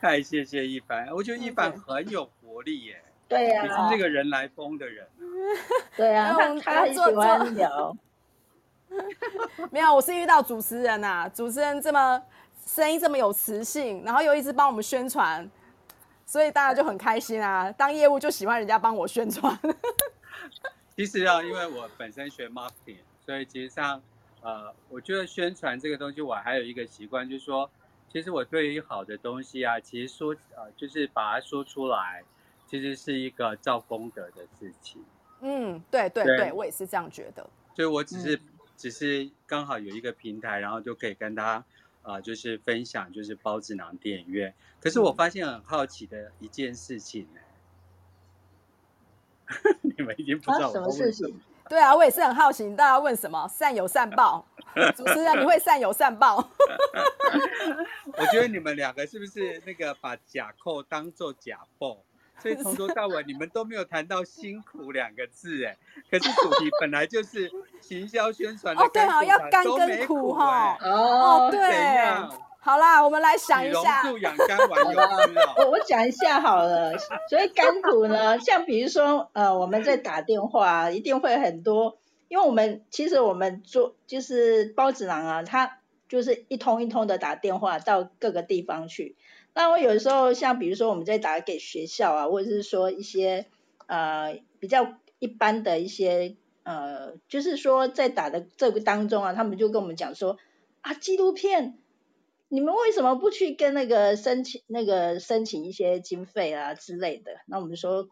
太谢谢一凡，我觉得一凡很有活力耶。对呀，你是这个人来疯的人。对呀，他他很喜欢聊。(laughs) 没有，我是遇到主持人呐、啊，主持人这么声音这么有磁性，然后又一直帮我们宣传。所以大家就很开心啊！当业务就喜欢人家帮我宣传。其实啊，因为我本身学 marketing，所以其实上，呃，我觉得宣传这个东西，我还有一个习惯，就是说，其实我对于好的东西啊，其实说呃，就是把它说出来，其实是一个造功德的事情。嗯，对对对，对我也是这样觉得。所以我只是、嗯、只是刚好有一个平台，然后就可以跟大家。啊、呃，就是分享，就是包子囊电影院。可是我发现很好奇的一件事情呢，(laughs) 你们已经不知道我什么事情？对啊，我也是很好奇，大家问什么？善有善报，主持人你会善有善报？(laughs) 我觉得你们两个是不是那个把假扣当做假报？所以从头到尾你们都没有谈到辛苦两个字，哎，可是主题本来就是行销宣传的，哦，对啊，要甘跟苦哈，哦，对，好啦，我们来想一下，养肝丸有吃哦，我我讲一下好了，所以甘苦呢，像比如说呃，我们在打电话一定会很多，因为我们其实我们做就是包子郎啊，他就是一通一通的打电话到各个地方去。那我有时候像比如说我们在打给学校啊，或者是说一些呃比较一般的一些呃，就是说在打的这个当中啊，他们就跟我们讲说啊，纪录片，你们为什么不去跟那个申请那个申请一些经费啊之类的？那我们说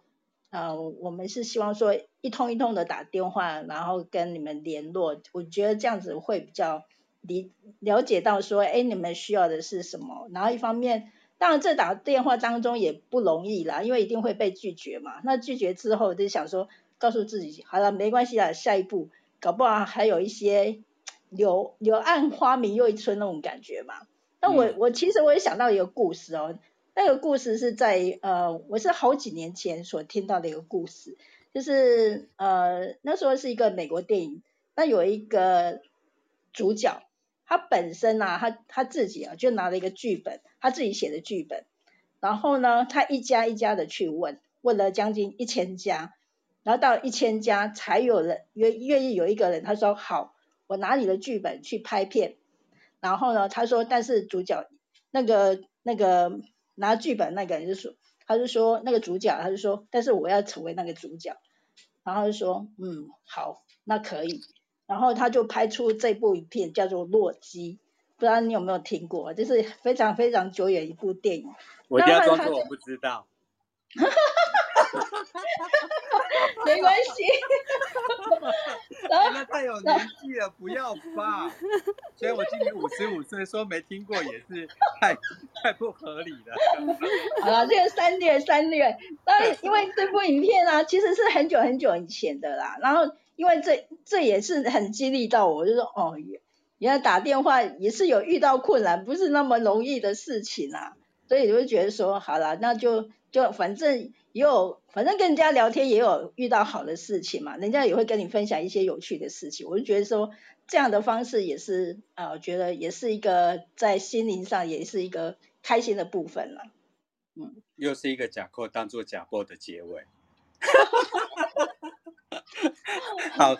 呃，我们是希望说一通一通的打电话，然后跟你们联络，我觉得这样子会比较理了解到说，哎，你们需要的是什么？然后一方面，当然这打电话当中也不容易啦，因为一定会被拒绝嘛。那拒绝之后就想说，告诉自己，好了，没关系啦，下一步搞不好还有一些柳柳暗花明又一村那种感觉嘛。那我我其实我也想到一个故事哦，那个故事是在呃，我是好几年前所听到的一个故事，就是呃那时候是一个美国电影，那有一个主角，他本身啊，他他自己啊就拿了一个剧本，他自己写的剧本，然后呢，他一家一家的去问，问了将近一千家，然后到一千家才有人愿愿意有一个人，他说好，我拿你的剧本去拍片。然后呢，他说，但是主角那个那个拿剧本那个人就说，他就说那个主角，他就说，但是我要成为那个主角。然后就说，嗯，好，那可以。然后他就拍出这部影片，叫做《洛基》，不知道你有没有听过？就是非常非常久远一部电影。我一定要装作我不知道。(laughs) 没关系。(laughs) 然后那太有年纪了，不要吧。所以我今年五十五岁，说没听过也是太太不合理了。(laughs) 好了，这个三略三略，当然因为这部影片啊，其实是很久很久以前的啦。然后因为这这也是很激励到我，就说哦，原来打电话也是有遇到困难，不是那么容易的事情啊。所以我就觉得说，好了，那就就反正。也有，反正跟人家聊天也有遇到好的事情嘛，人家也会跟你分享一些有趣的事情。我就觉得说这样的方式也是啊、呃，我觉得也是一个在心灵上也是一个开心的部分了。嗯，又是一个假扣当做假播的结尾。(laughs) (laughs) 好，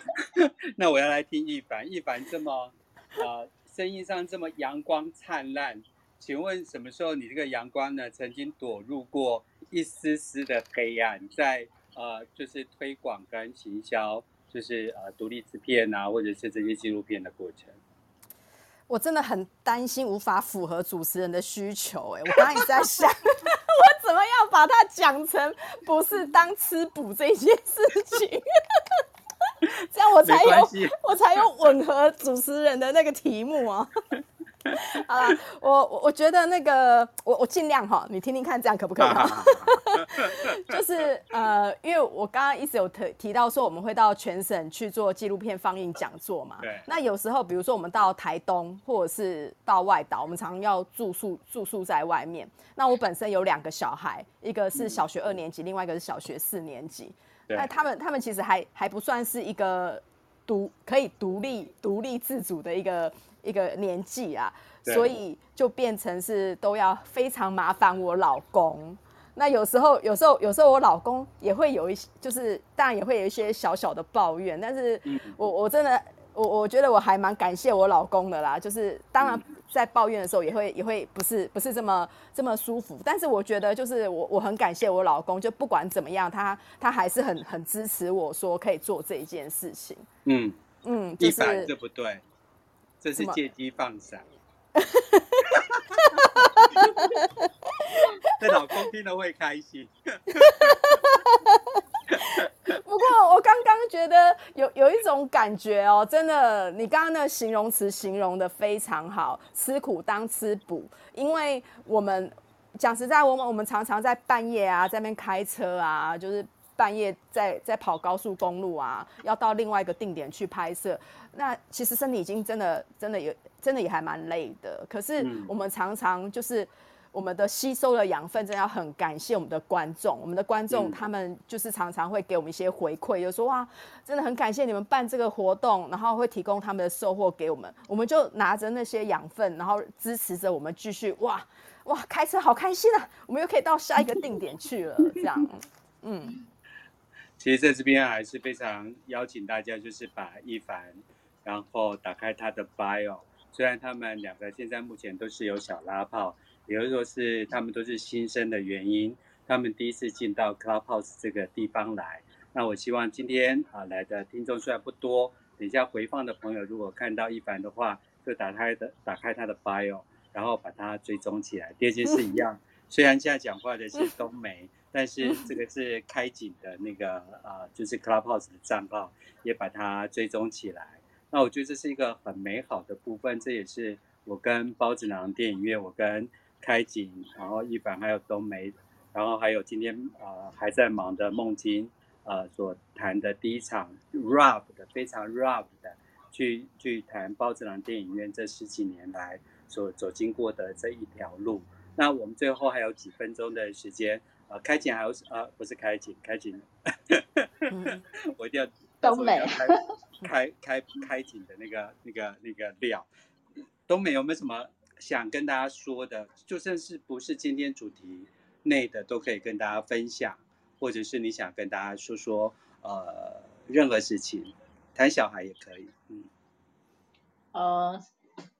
那我要来听一凡，一凡这么呃，声、音上这么阳光灿烂，请问什么时候你这个阳光呢曾经躲入过？一丝丝的黑暗，在呃，就是推广跟行销，就是呃，独立制片呐，或者是这些纪录片的过程。我真的很担心无法符合主持人的需求，哎，我刚刚一直在 (laughs) 想，我怎么样把它讲成不是当吃补这件事情，这样我才有我才有吻合主持人的那个题目啊。(laughs) (laughs) 好了，我我我觉得那个我我尽量哈，你听听看，这样可不可以？(laughs) 就是呃，因为我刚刚一直有提提到说，我们会到全省去做纪录片放映讲座嘛。对。那有时候，比如说我们到台东或者是到外岛，我们常常要住宿住宿在外面。那我本身有两个小孩，一个是小学二年级，嗯、另外一个是小学四年级。对。那他们他们其实还还不算是一个独可以独立独立自主的一个。一个年纪啊，所以就变成是都要非常麻烦我老公。那有时候，有时候，有时候我老公也会有一些，就是当然也会有一些小小的抱怨。但是我我真的我我觉得我还蛮感谢我老公的啦。就是当然在抱怨的时候，也会也会不是不是这么这么舒服。但是我觉得就是我我很感谢我老公，就不管怎么样，他他还是很很支持我说可以做这一件事情。嗯嗯，就是对不对？这是借机放闪，(laughs) 这老公听了会开心。(laughs) 不过我刚刚觉得有有一种感觉哦，真的，你刚刚那形容词形容的非常好，吃苦当吃补。因为我们讲实在，我们我们常常在半夜啊，在那边开车啊，就是。半夜在在跑高速公路啊，要到另外一个定点去拍摄，那其实身体已经真的真的也真的也还蛮累的。可是我们常常就是我们的吸收的养分，真的要很感谢我们的观众。我们的观众他们就是常常会给我们一些回馈，就说哇，真的很感谢你们办这个活动，然后会提供他们的收获给我们。我们就拿着那些养分，然后支持着我们继续哇哇开车好开心啊！我们又可以到下一个定点去了，这样嗯。其实在这边还是非常邀请大家，就是把一凡，然后打开他的 bio。虽然他们两个现在目前都是有小拉炮，也就是说是他们都是新生的原因，他们第一次进到 Clubhouse 这个地方来。那我希望今天啊来的听众虽然不多，等一下回放的朋友如果看到一凡的话，就打开的打开他的 bio，然后把他追踪起来。第二件事一样，(laughs) 虽然现在讲话的是冬梅。但是这个是开景的那个呃，就是 Clubhouse 的账号，也把它追踪起来。那我觉得这是一个很美好的部分，这也是我跟包子囊电影院，我跟开景，然后一凡还有冬梅，然后还有今天呃还在忙的梦晶呃所谈的第一场 rough 的非常 rough 的去去谈包子囊电影院这十几年来所走经过的这一条路。那我们最后还有几分钟的时间，呃，开景还有呃不是开景，开景，(laughs) 我一定要东北开开开景的那个那个那个料，东北有没有什么？想跟大家说的，就算是不是今天主题内的，都可以跟大家分享，或者是你想跟大家说说，呃，任何事情，谈小孩也可以，嗯。呃，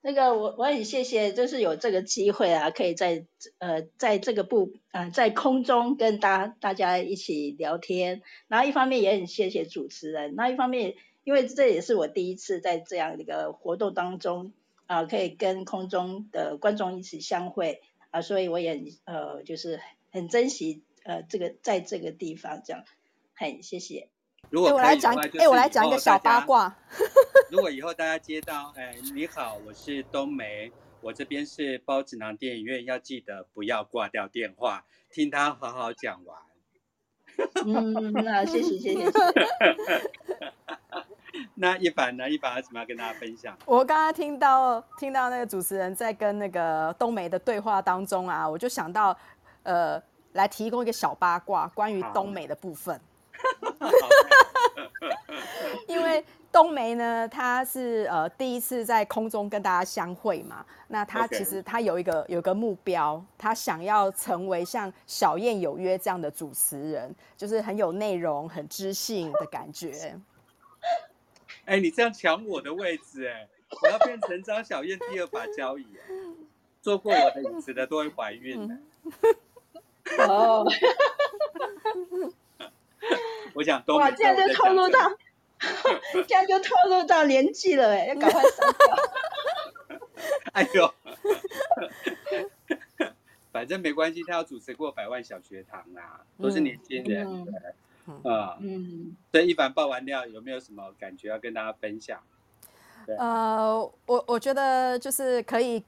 那个我我很谢谢，就是有这个机会啊，可以在呃在这个部啊、在空中跟大大家一起聊天，然后一方面也很谢谢主持人，那一方面因为这也是我第一次在这样一个活动当中。啊，可以跟空中的观众一起相会啊，所以我也呃，就是很珍惜呃这个在这个地方这样，很谢谢。如果、欸、我来讲，哎、欸，我来讲一个小八卦。(laughs) 如果以后大家接到，哎，你好，我是冬梅，我这边是包子囊电影院，要记得不要挂掉电话，听他好好讲完。(laughs) 嗯，那谢谢谢谢。谢谢 (laughs) 那一凡呢？一凡有什么要跟大家分享？我刚刚听到听到那个主持人在跟那个冬梅的对话当中啊，我就想到，呃，来提供一个小八卦，关于冬梅的部分。(laughs) 因为冬梅呢，她是呃第一次在空中跟大家相会嘛，那她其实她有一个有一个目标，她想要成为像小燕有约这样的主持人，就是很有内容、很知性的感觉。哎、欸，你这样抢我的位置，哎，我要变成张小燕第二把交椅，坐过我的椅子的都会怀孕的。(laughs) 哦，(laughs) 我想都哇，这样就透露到，(laughs) 这样就透露到年纪了，哎，要赶快删掉。(laughs) 哎呦，反正没关系，他要主持过百万小学堂啊，都是年轻人。嗯对啊，嗯，对，一凡爆完料，有没有什么感觉要跟大家分享？呃，我我觉得就是可以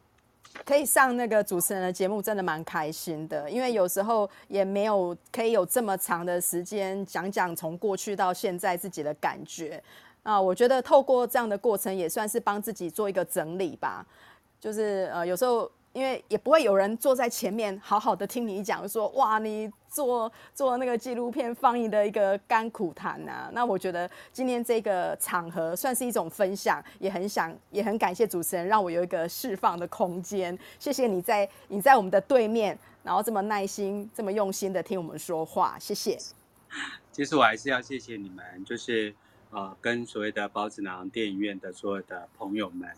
可以上那个主持人的节目，真的蛮开心的，因为有时候也没有可以有这么长的时间讲讲从过去到现在自己的感觉啊，我觉得透过这样的过程，也算是帮自己做一个整理吧，就是呃，有时候。因为也不会有人坐在前面好好的听你讲，说哇，你做做那个纪录片放映的一个甘苦谈啊。那我觉得今天这个场合算是一种分享，也很想也很感谢主持人让我有一个释放的空间。谢谢你在你在我们的对面，然后这么耐心、这么用心的听我们说话，谢谢。其实我还是要谢谢你们，就是呃，跟所谓的包子囊电影院的所有的朋友们。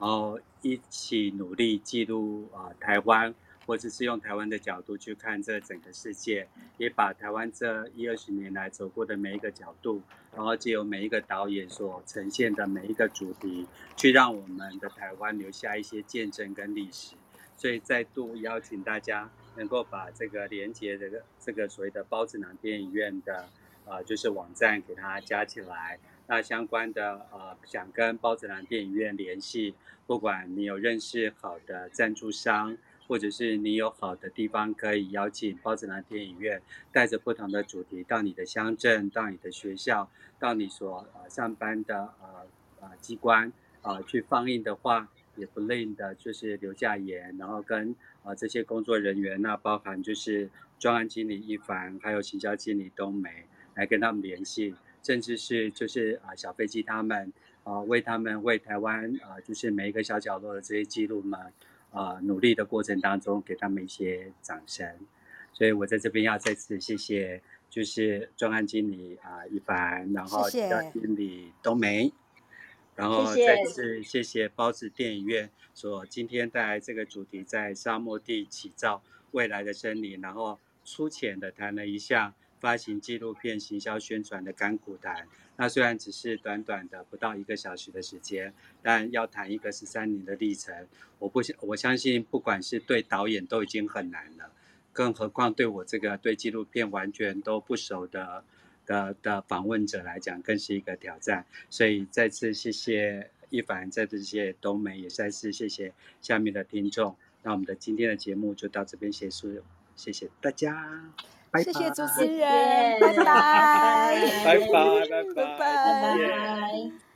然后一起努力记录啊、呃，台湾，或者是用台湾的角度去看这整个世界，也把台湾这一二十年来走过的每一个角度，然后借由每一个导演所呈现的每一个主题，去让我们的台湾留下一些见证跟历史。所以再度邀请大家能够把这个连接的这个所谓的包子囊电影院的啊、呃，就是网站给它加起来。那相关的呃，想跟包子囊电影院联系，不管你有认识好的赞助商，或者是你有好的地方可以邀请包子囊电影院，带着不同的主题到你的乡镇、到你的学校、到你所呃上班的呃呃机关啊、呃、去放映的话，也不吝的就是留下言，然后跟呃这些工作人员，那包含就是专案经理一凡，还有行销经理冬梅，来跟他们联系。甚至是就是啊小飞机他们啊为他们为台湾啊就是每一个小角落的这些记录们啊努力的过程当中给他们一些掌声，所以我在这边要再次谢谢就是专案经理啊一凡，然后经理冬梅，然后再次谢谢包子电影院所今天带来这个主题在沙漠地起造未来的森林，然后粗浅的谈了一下。发行纪录片、行销宣传的甘苦谈。那虽然只是短短的不到一个小时的时间，但要谈一个十三年的历程，我不我相信，不管是对导演都已经很难了，更何况对我这个对纪录片完全都不熟的的的访问者来讲，更是一个挑战。所以再次谢谢一凡，再次谢谢冬梅，也再次谢谢下面的听众。那我们的今天的节目就到这边结束，谢谢大家。谢谢主持人，(laughs) 拜拜，拜拜，拜拜，拜拜。